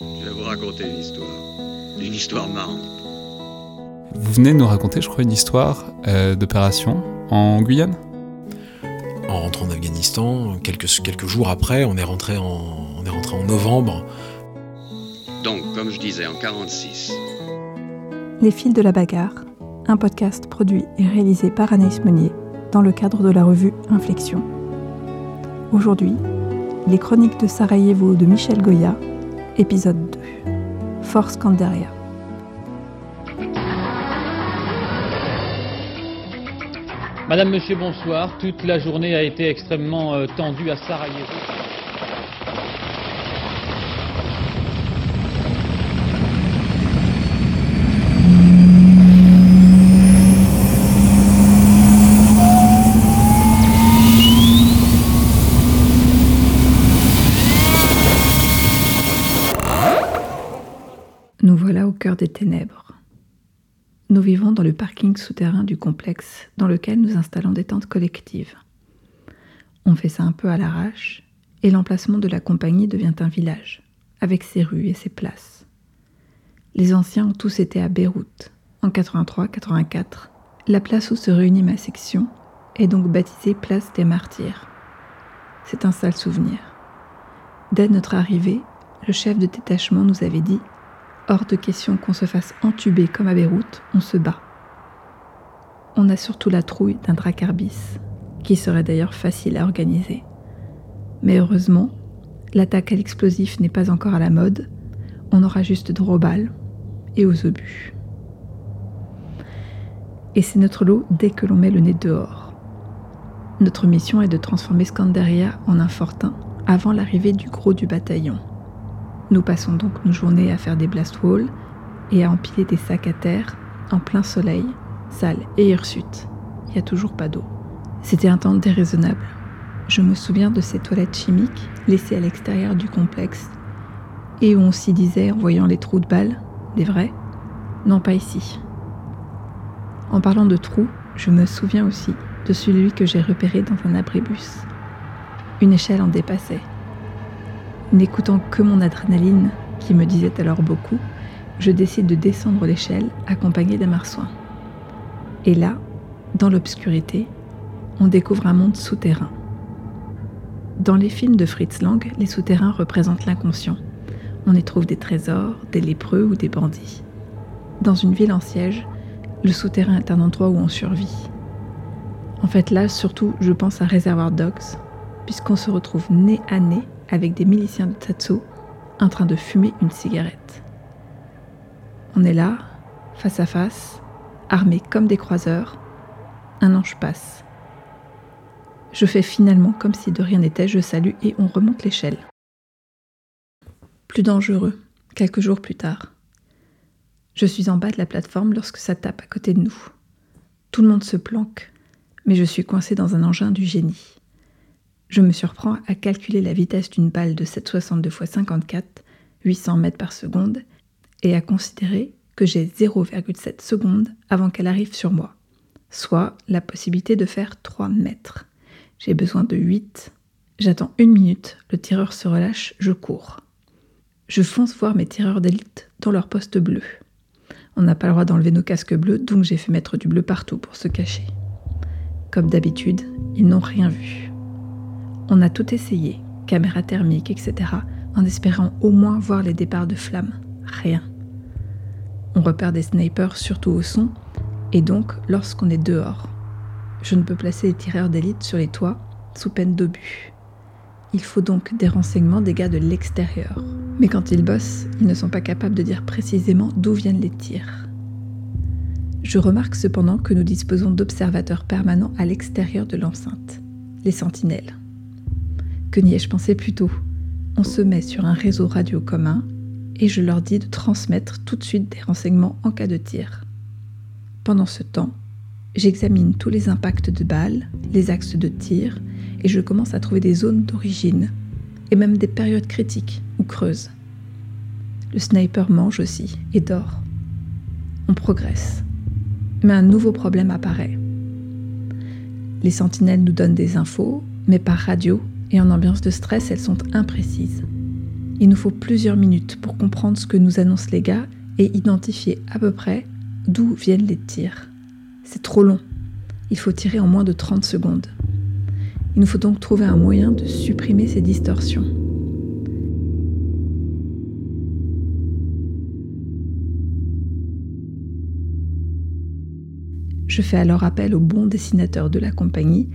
Je vais vous raconter une histoire. Une histoire marrante. Vous venez de nous raconter, je crois, une histoire euh, d'opération en Guyane? En rentrant en Afghanistan, quelques, quelques jours après, on est, rentré en, on est rentré en novembre. Donc, comme je disais, en 46. Les fils de la bagarre, un podcast produit et réalisé par Anaïs Meunier dans le cadre de la revue Inflexion. Aujourd'hui, les chroniques de Sarajevo de Michel Goya, épisode 2. Force Candaria. Madame, Monsieur, bonsoir. Toute la journée a été extrêmement euh, tendue à Sarajevo. Nous voilà au Nous vivons dans le parking souterrain du complexe dans lequel nous installons des tentes collectives. On fait ça un peu à l'arrache et l'emplacement de la compagnie devient un village, avec ses rues et ses places. Les anciens ont tous été à Beyrouth. En 83-84, la place où se réunit ma section est donc baptisée Place des Martyrs. C'est un sale souvenir. Dès notre arrivée, le chef de détachement nous avait dit Hors de question qu'on se fasse entuber comme à Beyrouth, on se bat. On a surtout la trouille d'un dracarbis, qui serait d'ailleurs facile à organiser. Mais heureusement, l'attaque à l'explosif n'est pas encore à la mode, on aura juste droit aux balles et aux obus. Et c'est notre lot dès que l'on met le nez dehors. Notre mission est de transformer Scandaria en un fortin avant l'arrivée du gros du bataillon. Nous passons donc nos journées à faire des blast walls et à empiler des sacs à terre en plein soleil, sale et hirsute. Il n'y a toujours pas d'eau. C'était un temps déraisonnable. Je me souviens de ces toilettes chimiques laissées à l'extérieur du complexe et où on s'y disait en voyant les trous de balles, des vrais, non pas ici. En parlant de trous, je me souviens aussi de celui que j'ai repéré dans un abribus. Une échelle en dépassait. N'écoutant que mon adrénaline, qui me disait alors beaucoup, je décide de descendre l'échelle accompagné d'un marsouin. Et là, dans l'obscurité, on découvre un monde souterrain. Dans les films de Fritz Lang, les souterrains représentent l'inconscient. On y trouve des trésors, des lépreux ou des bandits. Dans une ville en siège, le souterrain est un endroit où on survit. En fait, là, surtout, je pense à Réservoir Dogs, puisqu'on se retrouve nez à nez avec des miliciens de Tatsu en train de fumer une cigarette. On est là, face à face, armés comme des croiseurs. Un ange passe. Je fais finalement comme si de rien n'était, je salue et on remonte l'échelle. Plus dangereux, quelques jours plus tard. Je suis en bas de la plateforme lorsque ça tape à côté de nous. Tout le monde se planque, mais je suis coincé dans un engin du génie je me surprends à calculer la vitesse d'une balle de 7,62 x 54, 800 mètres par seconde, et à considérer que j'ai 0,7 secondes avant qu'elle arrive sur moi, soit la possibilité de faire 3 mètres. J'ai besoin de 8. J'attends une minute, le tireur se relâche, je cours. Je fonce voir mes tireurs d'élite dans leur poste bleu. On n'a pas le droit d'enlever nos casques bleus, donc j'ai fait mettre du bleu partout pour se cacher. Comme d'habitude, ils n'ont rien vu. On a tout essayé, caméra thermique, etc., en espérant au moins voir les départs de flammes. Rien. On repère des snipers surtout au son, et donc lorsqu'on est dehors. Je ne peux placer les tireurs d'élite sur les toits sous peine d'obus. Il faut donc des renseignements des gars de l'extérieur. Mais quand ils bossent, ils ne sont pas capables de dire précisément d'où viennent les tirs. Je remarque cependant que nous disposons d'observateurs permanents à l'extérieur de l'enceinte, les sentinelles. Que n'y ai-je pensé plus tôt On se met sur un réseau radio commun et je leur dis de transmettre tout de suite des renseignements en cas de tir. Pendant ce temps, j'examine tous les impacts de balles, les axes de tir, et je commence à trouver des zones d'origine, et même des périodes critiques ou creuses. Le sniper mange aussi et dort. On progresse. Mais un nouveau problème apparaît. Les sentinelles nous donnent des infos, mais par radio et en ambiance de stress, elles sont imprécises. Il nous faut plusieurs minutes pour comprendre ce que nous annoncent les gars et identifier à peu près d'où viennent les tirs. C'est trop long. Il faut tirer en moins de 30 secondes. Il nous faut donc trouver un moyen de supprimer ces distorsions. Je fais alors appel au bon dessinateur de la compagnie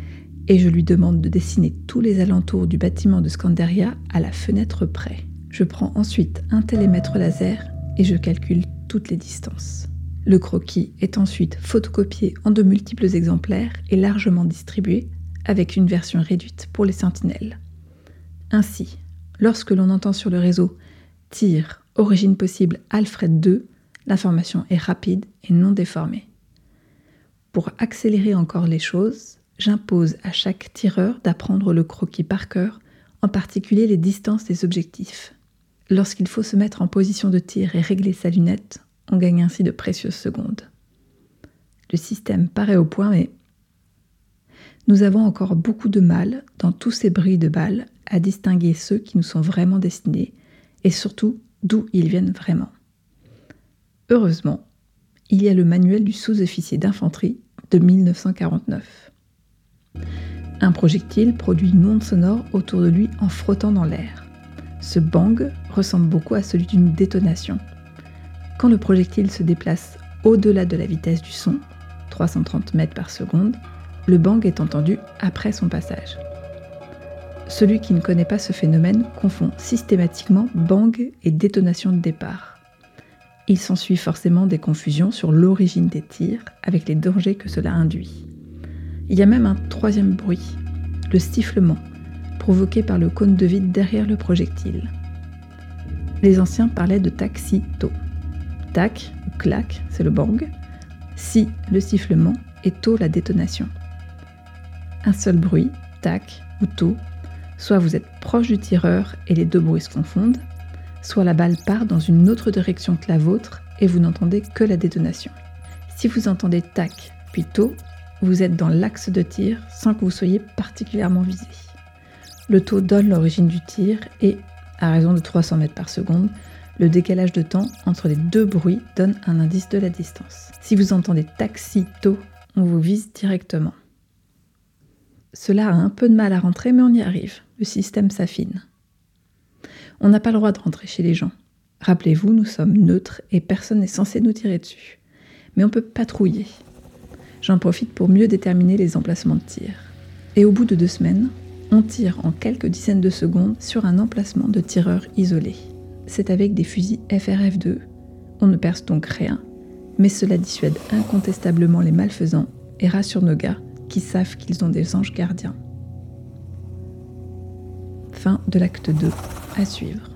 et je lui demande de dessiner tous les alentours du bâtiment de Scandaria à la fenêtre près. Je prends ensuite un télémètre laser et je calcule toutes les distances. Le croquis est ensuite photocopié en de multiples exemplaires et largement distribué avec une version réduite pour les sentinelles. Ainsi, lorsque l'on entend sur le réseau tir, origine possible Alfred 2, l'information est rapide et non déformée. Pour accélérer encore les choses, j'impose à chaque tireur d'apprendre le croquis par cœur, en particulier les distances des objectifs. Lorsqu'il faut se mettre en position de tir et régler sa lunette, on gagne ainsi de précieuses secondes. Le système paraît au point, mais nous avons encore beaucoup de mal, dans tous ces bruits de balles, à distinguer ceux qui nous sont vraiment destinés et surtout d'où ils viennent vraiment. Heureusement, il y a le manuel du sous-officier d'infanterie de 1949. Un projectile produit une onde sonore autour de lui en frottant dans l'air. Ce bang ressemble beaucoup à celui d'une détonation. Quand le projectile se déplace au-delà de la vitesse du son, 330 mètres par seconde, le bang est entendu après son passage. Celui qui ne connaît pas ce phénomène confond systématiquement bang et détonation de départ. Il s'ensuit forcément des confusions sur l'origine des tirs avec les dangers que cela induit. Il y a même un troisième bruit, le sifflement, provoqué par le cône de vide derrière le projectile. Les anciens parlaient de tac-si-to. Tac ou clac, c'est le bang. Si, le sifflement, et to, la détonation. Un seul bruit, tac ou to, soit vous êtes proche du tireur et les deux bruits se confondent, soit la balle part dans une autre direction que la vôtre et vous n'entendez que la détonation. Si vous entendez tac puis to, vous êtes dans l'axe de tir sans que vous soyez particulièrement visé. Le taux donne l'origine du tir et, à raison de 300 mètres par seconde, le décalage de temps entre les deux bruits donne un indice de la distance. Si vous entendez taxi tôt, on vous vise directement. Cela a un peu de mal à rentrer, mais on y arrive. Le système s'affine. On n'a pas le droit de rentrer chez les gens. Rappelez-vous, nous sommes neutres et personne n'est censé nous tirer dessus. Mais on peut patrouiller. J'en profite pour mieux déterminer les emplacements de tir. Et au bout de deux semaines, on tire en quelques dizaines de secondes sur un emplacement de tireur isolé. C'est avec des fusils FRF2. On ne perce donc rien, mais cela dissuade incontestablement les malfaisants et rassure nos gars qui savent qu'ils ont des anges gardiens. Fin de l'acte 2 à suivre.